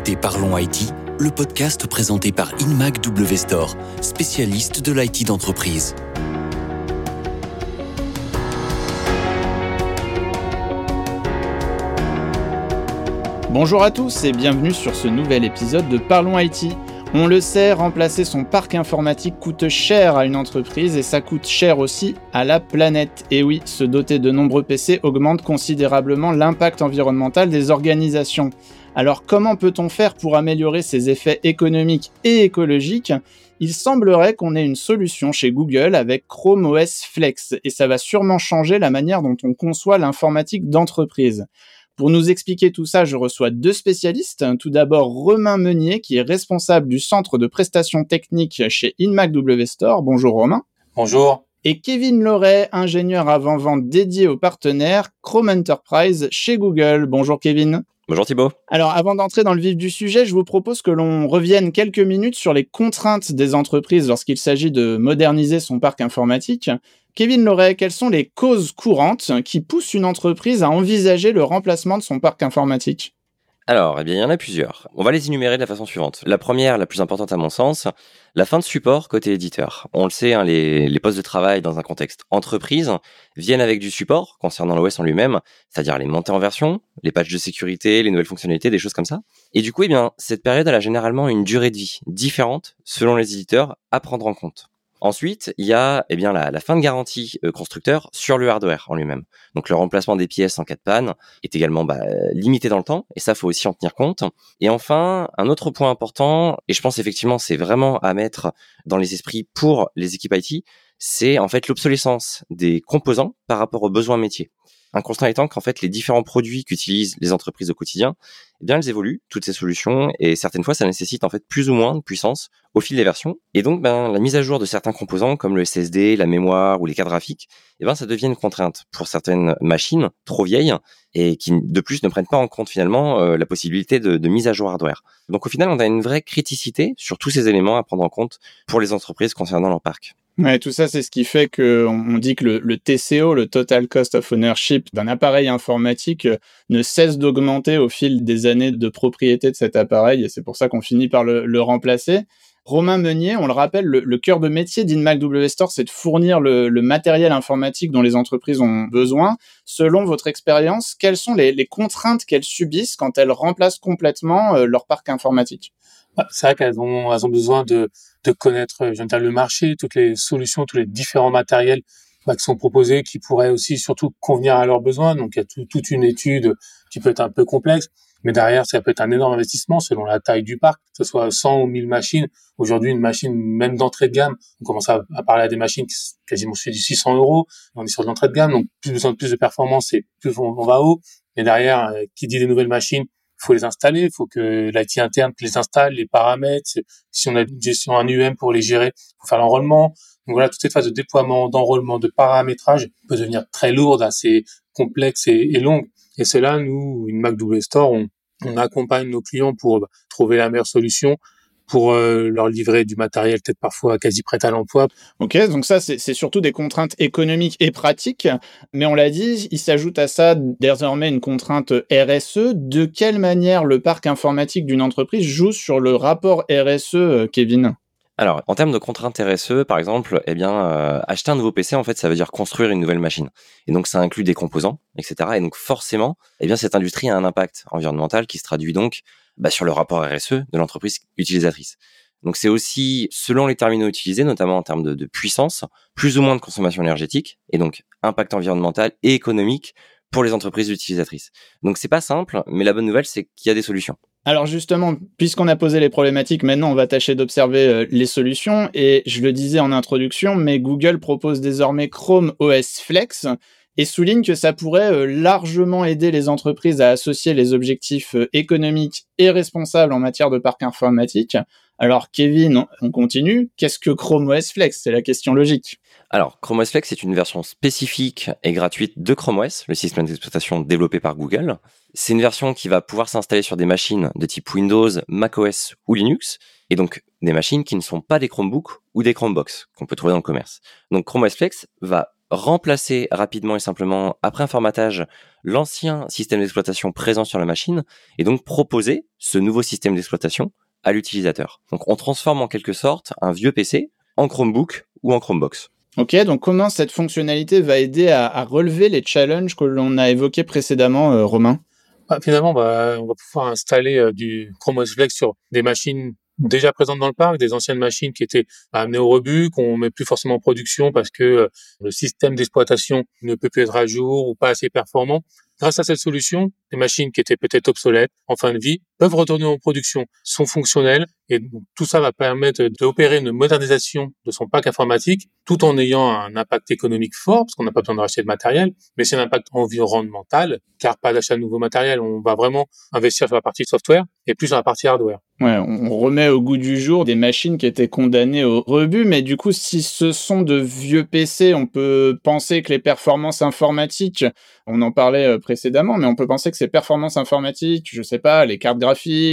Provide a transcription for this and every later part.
écoutez Parlons IT, le podcast présenté par InMac spécialiste de l'IT d'entreprise. Bonjour à tous et bienvenue sur ce nouvel épisode de Parlons IT. On le sait, remplacer son parc informatique coûte cher à une entreprise et ça coûte cher aussi à la planète. Et oui, se doter de nombreux PC augmente considérablement l'impact environnemental des organisations. Alors comment peut-on faire pour améliorer ces effets économiques et écologiques? Il semblerait qu'on ait une solution chez Google avec Chrome OS Flex et ça va sûrement changer la manière dont on conçoit l'informatique d'entreprise. Pour nous expliquer tout ça, je reçois deux spécialistes. Tout d'abord, Romain Meunier, qui est responsable du centre de prestations techniques chez InMac W Store. Bonjour Romain. Bonjour. Et Kevin Loret, ingénieur avant-vente dédié aux partenaires Chrome Enterprise chez Google. Bonjour Kevin. Bonjour Thibault. Alors avant d'entrer dans le vif du sujet, je vous propose que l'on revienne quelques minutes sur les contraintes des entreprises lorsqu'il s'agit de moderniser son parc informatique. Kevin Loret, quelles sont les causes courantes qui poussent une entreprise à envisager le remplacement de son parc informatique? Alors, eh bien, il y en a plusieurs. On va les énumérer de la façon suivante. La première, la plus importante à mon sens, la fin de support côté éditeur. On le sait, hein, les, postes de travail dans un contexte entreprise viennent avec du support concernant l'OS en lui-même, c'est-à-dire les montées en version, les patchs de sécurité, les nouvelles fonctionnalités, des choses comme ça. Et du coup, eh bien, cette période, elle a généralement une durée de vie différente selon les éditeurs à prendre en compte. Ensuite, il y a eh bien la, fin de garantie euh, constructeur sur le hardware en lui-même. Donc le remplacement des pièces en cas de panne est également bah, limité dans le temps et ça faut aussi en tenir compte. Et enfin, un autre point important et je pense effectivement c'est vraiment à mettre dans les esprits pour les équipes IT, c'est en fait l'obsolescence des composants par rapport aux besoins métiers. Un constat étant qu'en fait les différents produits qu'utilisent les entreprises au quotidien eh bien elles évoluent toutes ces solutions et certaines fois ça nécessite en fait plus ou moins de puissance au fil des versions et donc ben la mise à jour de certains composants comme le SSD, la mémoire ou les cartes graphiques, eh ben ça devient une contrainte pour certaines machines trop vieilles et qui de plus ne prennent pas en compte finalement euh, la possibilité de, de, mise à jour hardware. Donc au final on a une vraie criticité sur tous ces éléments à prendre en compte pour les entreprises concernant leur parc. Ouais, tout ça, c'est ce qui fait que on dit que le, TCO, le Total Cost of Ownership d'un appareil informatique, euh, ne cesse d'augmenter au fil des années de propriété de cet appareil, et c'est pour ça qu'on finit par le, remplacer. Romain Meunier, on le rappelle, le, cœur de métier d'InMac W Store, c'est de fournir le, matériel informatique dont les entreprises ont besoin. Selon votre expérience, quelles sont les, contraintes qu'elles subissent quand elles remplacent complètement euh, leur parc informatique? Bah, c'est vrai qu'elles ont, besoin de, connaître je le marché, toutes les solutions, tous les différents matériels qui sont proposés, qui pourraient aussi surtout convenir à leurs besoins. Donc il y a toute une étude qui peut être un peu complexe, mais derrière ça peut être un énorme investissement selon la taille du parc, que ce soit 100 ou 1000 machines. Aujourd'hui, une machine même d'entrée de gamme, on commence à, parler à des machines qui quasiment sur du 600 euros. On est sur de l'entrée de gamme, donc plus besoin de plus de performance et plus on, on va haut. Et derrière, euh, qui dit des nouvelles machines, faut les installer, il faut que l'IT interne les installe, les paramètres. Si on a une gestion un UM pour les gérer, faut faire l'enrôlement. Donc voilà, toute cette phase de déploiement, d'enrôlement, de paramétrage peut devenir très lourde, assez complexe et, et longue. Et c'est là, nous, une Mac W Store, on, accompagne nos clients pour trouver la meilleure solution pour euh, leur livrer du matériel peut-être parfois quasi prêt à l'emploi. Ok, donc ça c'est surtout des contraintes économiques et pratiques, mais on l'a dit, il s'ajoute à ça désormais une contrainte RSE. De quelle manière le parc informatique d'une entreprise joue sur le rapport RSE, euh, Kevin? Alors, en termes de contraintes RSE, par exemple, eh bien, euh, acheter un nouveau PC, en fait, ça veut dire construire une nouvelle machine. Et donc, ça inclut des composants, etc. Et donc, forcément, eh bien, cette industrie a un impact environnemental qui se traduit donc bah, sur le rapport RSE de l'entreprise utilisatrice. Donc, c'est aussi, selon les terminaux utilisés, notamment en termes de, de puissance, plus ou moins de consommation énergétique, et donc impact environnemental et économique pour les entreprises utilisatrices. Donc, c'est pas simple, mais la bonne nouvelle, c'est qu'il y a des solutions. Alors justement, puisqu'on a posé les problématiques, maintenant on va tâcher d'observer euh, les solutions. Et je le disais en introduction, mais Google propose désormais Chrome OS Flex et souligne que ça pourrait euh, largement aider les entreprises à associer les objectifs euh, économiques et responsables en matière de parc informatique. Alors Kevin, on continue. Qu'est-ce que Chrome OS Flex? C'est la question logique. Alors, Chrome OS Flex est une version spécifique et gratuite de Chrome OS, le système d'exploitation développé par Google. C'est une version qui va pouvoir s'installer sur des machines de type Windows, macOS ou Linux, et donc des machines qui ne sont pas des Chromebooks ou des Chromebox qu'on peut trouver dans le commerce. Donc Chrome OS Flex va remplacer rapidement et simplement, après un formatage, l'ancien système d'exploitation présent sur la machine et donc proposer ce nouveau système d'exploitation à l'utilisateur. Donc on transforme en quelque sorte un vieux PC en Chromebook ou en Chromebox. Ok, donc comment cette fonctionnalité va aider à, relever les challenges que l'on a évoqués précédemment, euh, Romain? Bah, Finalement, on va, pouvoir installer euh, du Chrome OS Flex sur des machines déjà présentes dans le parc, des anciennes machines qui étaient amenées au rebut, qu'on met plus forcément en production parce que euh, le système d'exploitation ne peut plus être à jour ou pas assez performant. Grâce à cette solution, les machines qui étaient peut-être obsolètes en fin de vie peuvent retourner en production, sont fonctionnelles et tout ça va permettre d'opérer une modernisation de son parc informatique tout en ayant un impact économique fort parce qu'on n'a pas besoin de racheter de matériel, mais c'est un impact environnemental car pas d'achat de nouveau matériel. On va vraiment investir sur la partie software et plus sur la partie hardware. Ouais, on remet au goût du jour des machines qui étaient condamnées au rebut, mais du coup, si ce sont de vieux PC, on peut penser que les performances informatiques, on en parlait euh, précédemment, mais on peut penser que ces performances informatiques, je sais pas, les cartes graphiques,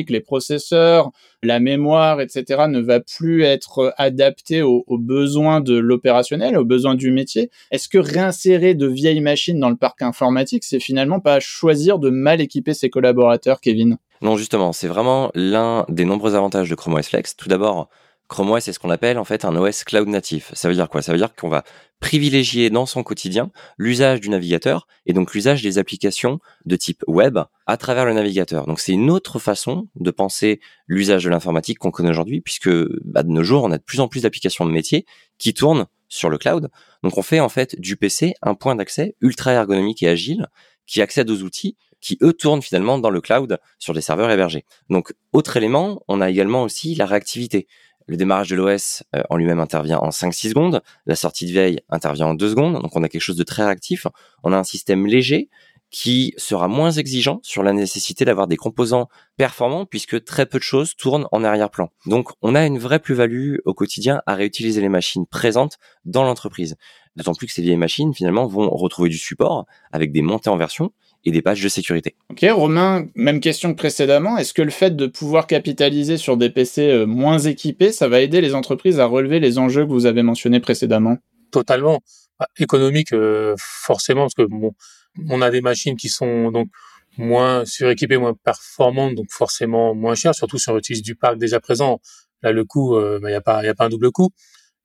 les processeurs, la mémoire, etc., ne va plus être adaptées aux, aux besoins de l'opérationnel, aux besoins du métier. Est-ce que réinsérer de vieilles machines dans le parc informatique, c'est finalement pas choisir de mal équiper ses collaborateurs, Kevin? Non, justement, c'est vraiment l'un des nombreux avantages de Chrome OS Flex. Tout d'abord, Chrome OS, c'est ce qu'on appelle en fait un OS cloud natif. Ça veut dire quoi? Ça veut dire qu'on va privilégier dans son quotidien l'usage du navigateur et donc l'usage des applications de type web à travers le navigateur. Donc c'est une autre façon de penser l'usage de l'informatique qu'on connaît aujourd'hui puisque bah, de nos jours on a de plus en plus d'applications de métier qui tournent sur le cloud. Donc on fait en fait du PC un point d'accès ultra ergonomique et agile qui accède aux outils qui eux tournent finalement dans le cloud sur des serveurs hébergés. Donc autre élément, on a également aussi la réactivité. Le démarrage de l'OS euh, en lui-même intervient en 5-6 secondes. La sortie de veille intervient en 2 secondes. Donc on a quelque chose de très réactif. On a un système léger qui sera moins exigeant sur la nécessité d'avoir des composants performants puisque très peu de choses tournent en arrière-plan. Donc on a une vraie plus-value au quotidien à réutiliser les machines présentes dans l'entreprise. D'autant plus que ces vieilles machines finalement vont retrouver du support avec des montées en version et des pages de sécurité. Ok, Romain, même question que précédemment. Est-ce que le fait de pouvoir capitaliser sur des PC euh, moins équipés, ça va aider les entreprises à relever les enjeux que vous avez mentionnés précédemment? Totalement. Bah, économique, euh, forcément, parce que bon, on a des machines qui sont donc moins suréquipées, moins performantes, donc forcément moins chères, surtout si on utilise du parc déjà présent. Là, le coût, il euh, n'y bah, a pas, y a pas un double coût.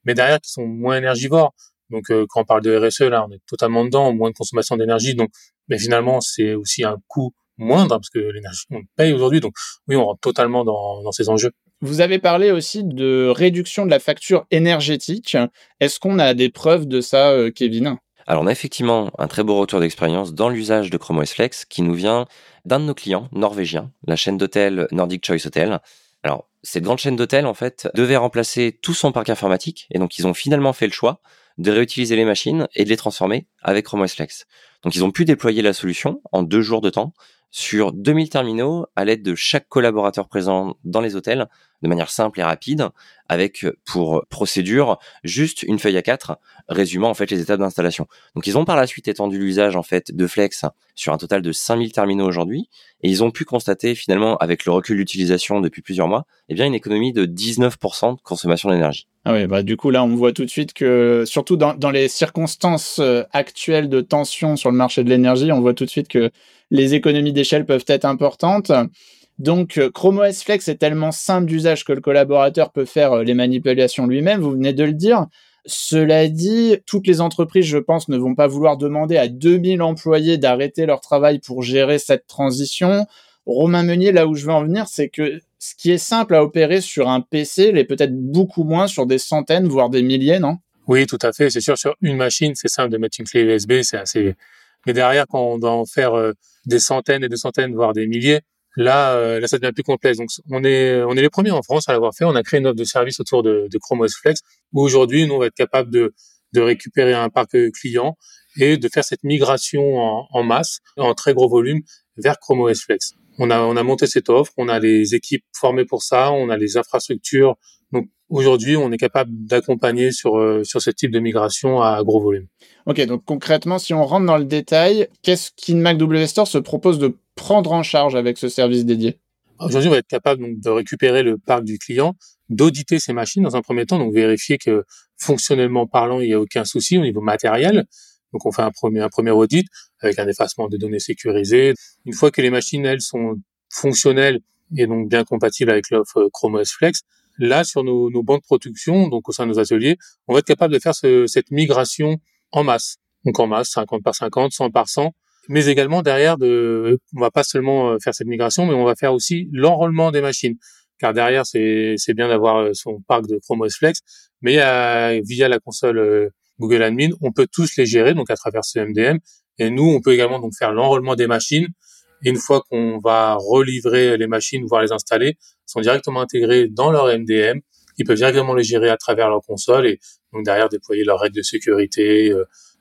Mais derrière, qui sont moins énergivores. Donc, quand on parle de RSE, là, on est totalement dedans, moins de consommation d'énergie. Donc, mais finalement, c'est aussi un coût moindre parce que l'énergie, on paye aujourd'hui. Donc, oui, on rentre totalement dans, dans ces enjeux. Vous avez parlé aussi de réduction de la facture énergétique. Est-ce qu'on a des preuves de ça, euh, Kevin? Alors on a effectivement un très beau retour d'expérience dans l'usage de Chrome OS Flex qui nous vient d'un de nos clients norvégiens, la chaîne d'hôtels Nordic Choice Hotel. Alors cette grande chaîne d'hôtels en fait devait remplacer tout son parc informatique et donc ils ont finalement fait le choix de réutiliser les machines et de les transformer avec Chrome OS Flex. Donc ils ont pu déployer la solution en deux jours de temps sur 2000 terminaux à l'aide de chaque collaborateur présent dans les hôtels de manière simple et rapide avec pour procédure juste une feuille à 4 résumant en fait les étapes d'installation. Donc ils ont par la suite étendu l'usage en fait de Flex sur un total de 5000 terminaux aujourd'hui et ils ont pu constater finalement avec le recul d'utilisation depuis plusieurs mois, eh bien une économie de 19% de consommation d'énergie. Ah oui, bah du coup là on voit tout de suite que surtout dans, dans les circonstances euh, actuelles de tension sur le marché de l'énergie, on voit tout de suite que les économies d'échelle peuvent être importantes. Donc euh, Chrome OS Flex est tellement simple d'usage que le collaborateur peut faire euh, les manipulations lui-même, vous venez de le dire. Cela dit, toutes les entreprises, je pense, ne vont pas vouloir demander à 2000 employés d'arrêter leur travail pour gérer cette transition. Romain Meunier, là où je veux en venir, c'est que ce qui est simple à opérer sur un PC l'est peut-être beaucoup moins sur des centaines, voire des milliers, non? Oui, tout à fait. C'est sûr, sur une machine, c'est simple de mettre une clé USB, c'est assez. Mais derrière, quand on doit en faire euh, des centaines et des centaines, voire des milliers, là, euh, là, ça devient plus complexe. Donc, on est, on est les premiers en France à l'avoir fait. On a créé une offre de service autour de, de Chrome OS Flex, où aujourd'hui, nous, on va être capable de, de récupérer un parc client et de faire cette migration en, en masse, en très gros volume, vers Chrome OS Flex on a, on a monté cette offre, on a les équipes formées pour ça, on a les infrastructures. Donc aujourd'hui, on est capable d'accompagner sur, euh, sur ce type de migration à gros volume. Ok, donc concrètement, si on rentre dans le détail, qu'est-ce qu'InMac W Store se propose de prendre en charge avec ce service dédié? Aujourd'hui, on va être capable donc, de récupérer le parc du client, d'auditer ses machines dans un premier temps, donc vérifier que fonctionnellement parlant, il n'y a aucun souci au niveau matériel, Donc on fait un premier, un premier audit avec un effacement des données sécurisées. Une fois que les machines, elles, sont fonctionnelles et donc bien compatibles avec l'offre Chrome OS Flex, là, sur nos, nos bancs de production, donc au sein de nos ateliers, on va être capable de faire ce, cette migration en masse. Donc en masse, 50 par 50, 100 par 100, mais également derrière de, on va pas seulement euh, faire cette migration, mais on va faire aussi l'enrôlement des machines. Car derrière, c'est, bien d'avoir euh, son parc de Chrome OS Flex, mais euh, via la console Google Admin, on peut tous les gérer, donc à travers ce MDM. Et nous, on peut également donc faire l'enrôlement des machines. Et une fois qu'on va relivrer les machines, voire les installer, sont directement intégrés dans leur MDM. Ils peuvent directement les gérer à travers leur console et donc derrière déployer leurs règles de sécurité,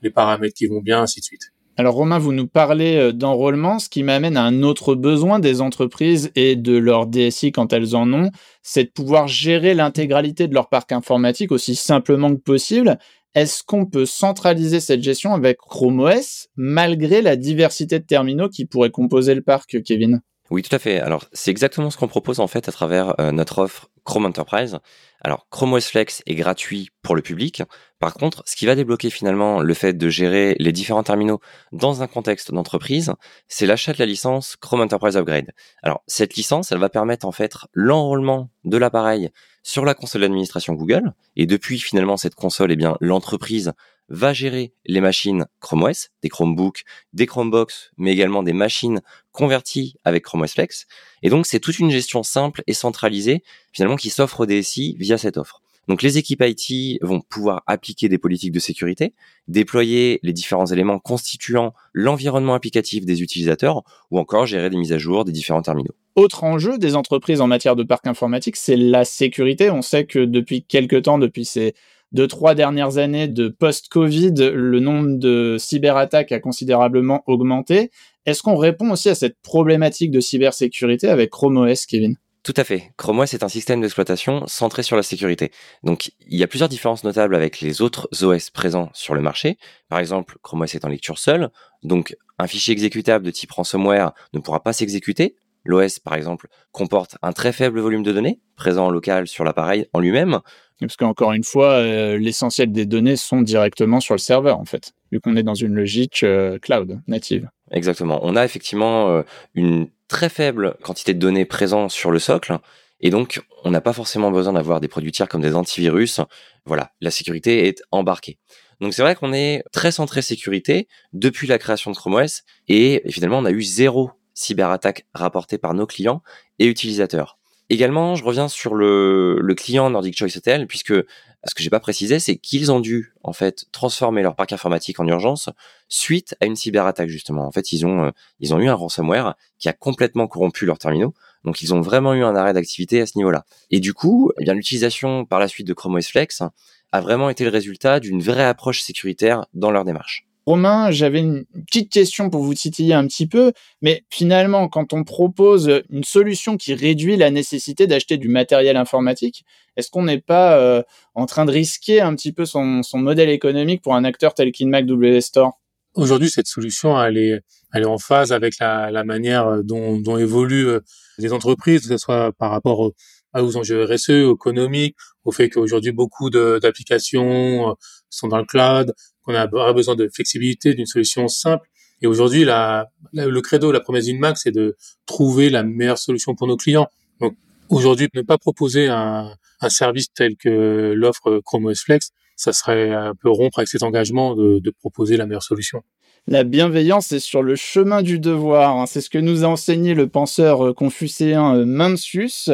les paramètres qui vont bien, ainsi de suite. Alors Romain, vous nous parlez euh, d'enrôlement, ce qui m'amène à un autre besoin des entreprises et de leur DSI quand elles en ont, c'est de pouvoir gérer l'intégralité de leur parc informatique aussi simplement que possible. Est-ce qu'on peut centraliser cette gestion avec Chrome OS malgré la diversité de terminaux qui pourraient composer le parc, Kevin? Oui, tout à fait. Alors, c'est exactement ce qu'on propose en fait à travers euh, notre offre Chrome Enterprise. Alors, Chrome OS Flex est gratuit pour le public. Par contre, ce qui va débloquer finalement le fait de gérer les différents terminaux dans un contexte d'entreprise, c'est l'achat de la licence Chrome Enterprise Upgrade. Alors, cette licence, elle va permettre en fait l'enrôlement de l'appareil sur la console d'administration Google. Et depuis finalement cette console, eh bien, l'entreprise va gérer les machines Chrome OS, des Chromebooks, des Chromebox, mais également des machines converties avec Chrome OS Flex. Et donc, c'est toute une gestion simple et centralisée, finalement, qui s'offre au DSI via cette offre. Donc, les équipes IT vont pouvoir appliquer des politiques de sécurité, déployer les différents éléments constituant l'environnement applicatif des utilisateurs, ou encore gérer des mises à jour des différents terminaux. Autre enjeu des entreprises en matière de parc informatique, c'est la sécurité. On sait que depuis quelques temps, depuis ces deux, trois dernières années de post-Covid, le nombre de cyberattaques a considérablement augmenté. Est-ce qu'on répond aussi à cette problématique de cybersécurité avec Chrome OS, Kevin? Tout à fait. Chrome OS est un système d'exploitation centré sur la sécurité. Donc, il y a plusieurs différences notables avec les autres OS présents sur le marché. Par exemple, Chrome OS est en lecture seule. Donc, un fichier exécutable de type ransomware ne pourra pas s'exécuter. L'OS, par exemple, comporte un très faible volume de données présent en local sur l'appareil en lui-même. Parce qu'encore une fois, euh, l'essentiel des données sont directement sur le serveur, en fait, vu qu'on est dans une logique euh, cloud native. Exactement. On a effectivement euh, une très faible quantité de données présentes sur le socle. Et donc, on n'a pas forcément besoin d'avoir des produits tiers comme des antivirus. Voilà, la sécurité est embarquée. Donc c'est vrai qu'on est très centré sécurité depuis la création de Chrome OS et finalement on a eu zéro cyberattaque rapportée par nos clients et utilisateurs. Également, je reviens sur le, client Nordic Choice Hotel, puisque ce que j'ai pas précisé, c'est qu'ils ont dû en fait transformer leur parc informatique en urgence suite à une cyberattaque justement. En fait, ils ont euh, eu un ransomware qui a complètement corrompu leurs terminaux. Donc ils ont vraiment eu un arrêt d'activité à ce niveau-là. Et du coup, eh l'utilisation par la suite de Chrome OS Flex a vraiment été le résultat d'une vraie approche sécuritaire dans leur démarche. Romain, j'avais une petite question pour vous titiller un petit peu, mais finalement, quand on propose une solution qui réduit la nécessité d'acheter du matériel informatique, est-ce qu'on n'est pas euh, en train de risquer un petit peu son, modèle économique pour un acteur tel qu'InMac W Store? Aujourd'hui, cette solution, elle est, en phase avec la, manière dont, dont évoluent euh, les entreprises, que ce soit par rapport aux enjeux RSE, économiques, au fait qu'aujourd'hui beaucoup d'applications euh, sont dans le cloud, qu'on a besoin de flexibilité, d'une solution simple. Et aujourd'hui, la, le credo, la promesse d'Inmac, c'est de trouver la meilleure solution pour nos clients. Donc aujourd'hui, ne pas proposer un, service tel que l'offre Chrome OS Flex, ça serait un peu rompre avec cet engagement de, de proposer la meilleure solution. La bienveillance est sur le chemin du devoir. Hein. C'est ce que nous a enseigné le penseur euh, confucéen euh, Mencius.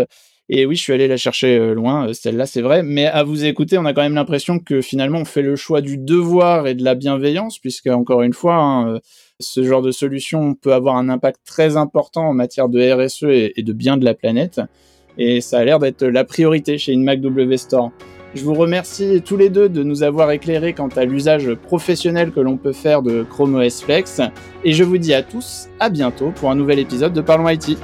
Et oui, je suis allé la chercher euh, loin, euh, celle-là, c'est vrai. Mais à vous écouter, on a quand même l'impression que finalement, on fait le choix du devoir et de la bienveillance, puisque encore une fois, hein, euh, ce genre de solution peut avoir un impact très important en matière de RSE et, de bien de la planète. Et ça a l'air d'être la priorité chez InMac W Store. Je vous remercie tous les deux de nous avoir éclairés quant à l'usage professionnel que l'on peut faire de Chrome OS Flex. Et je vous dis à tous à bientôt pour un nouvel épisode de Parlons IT.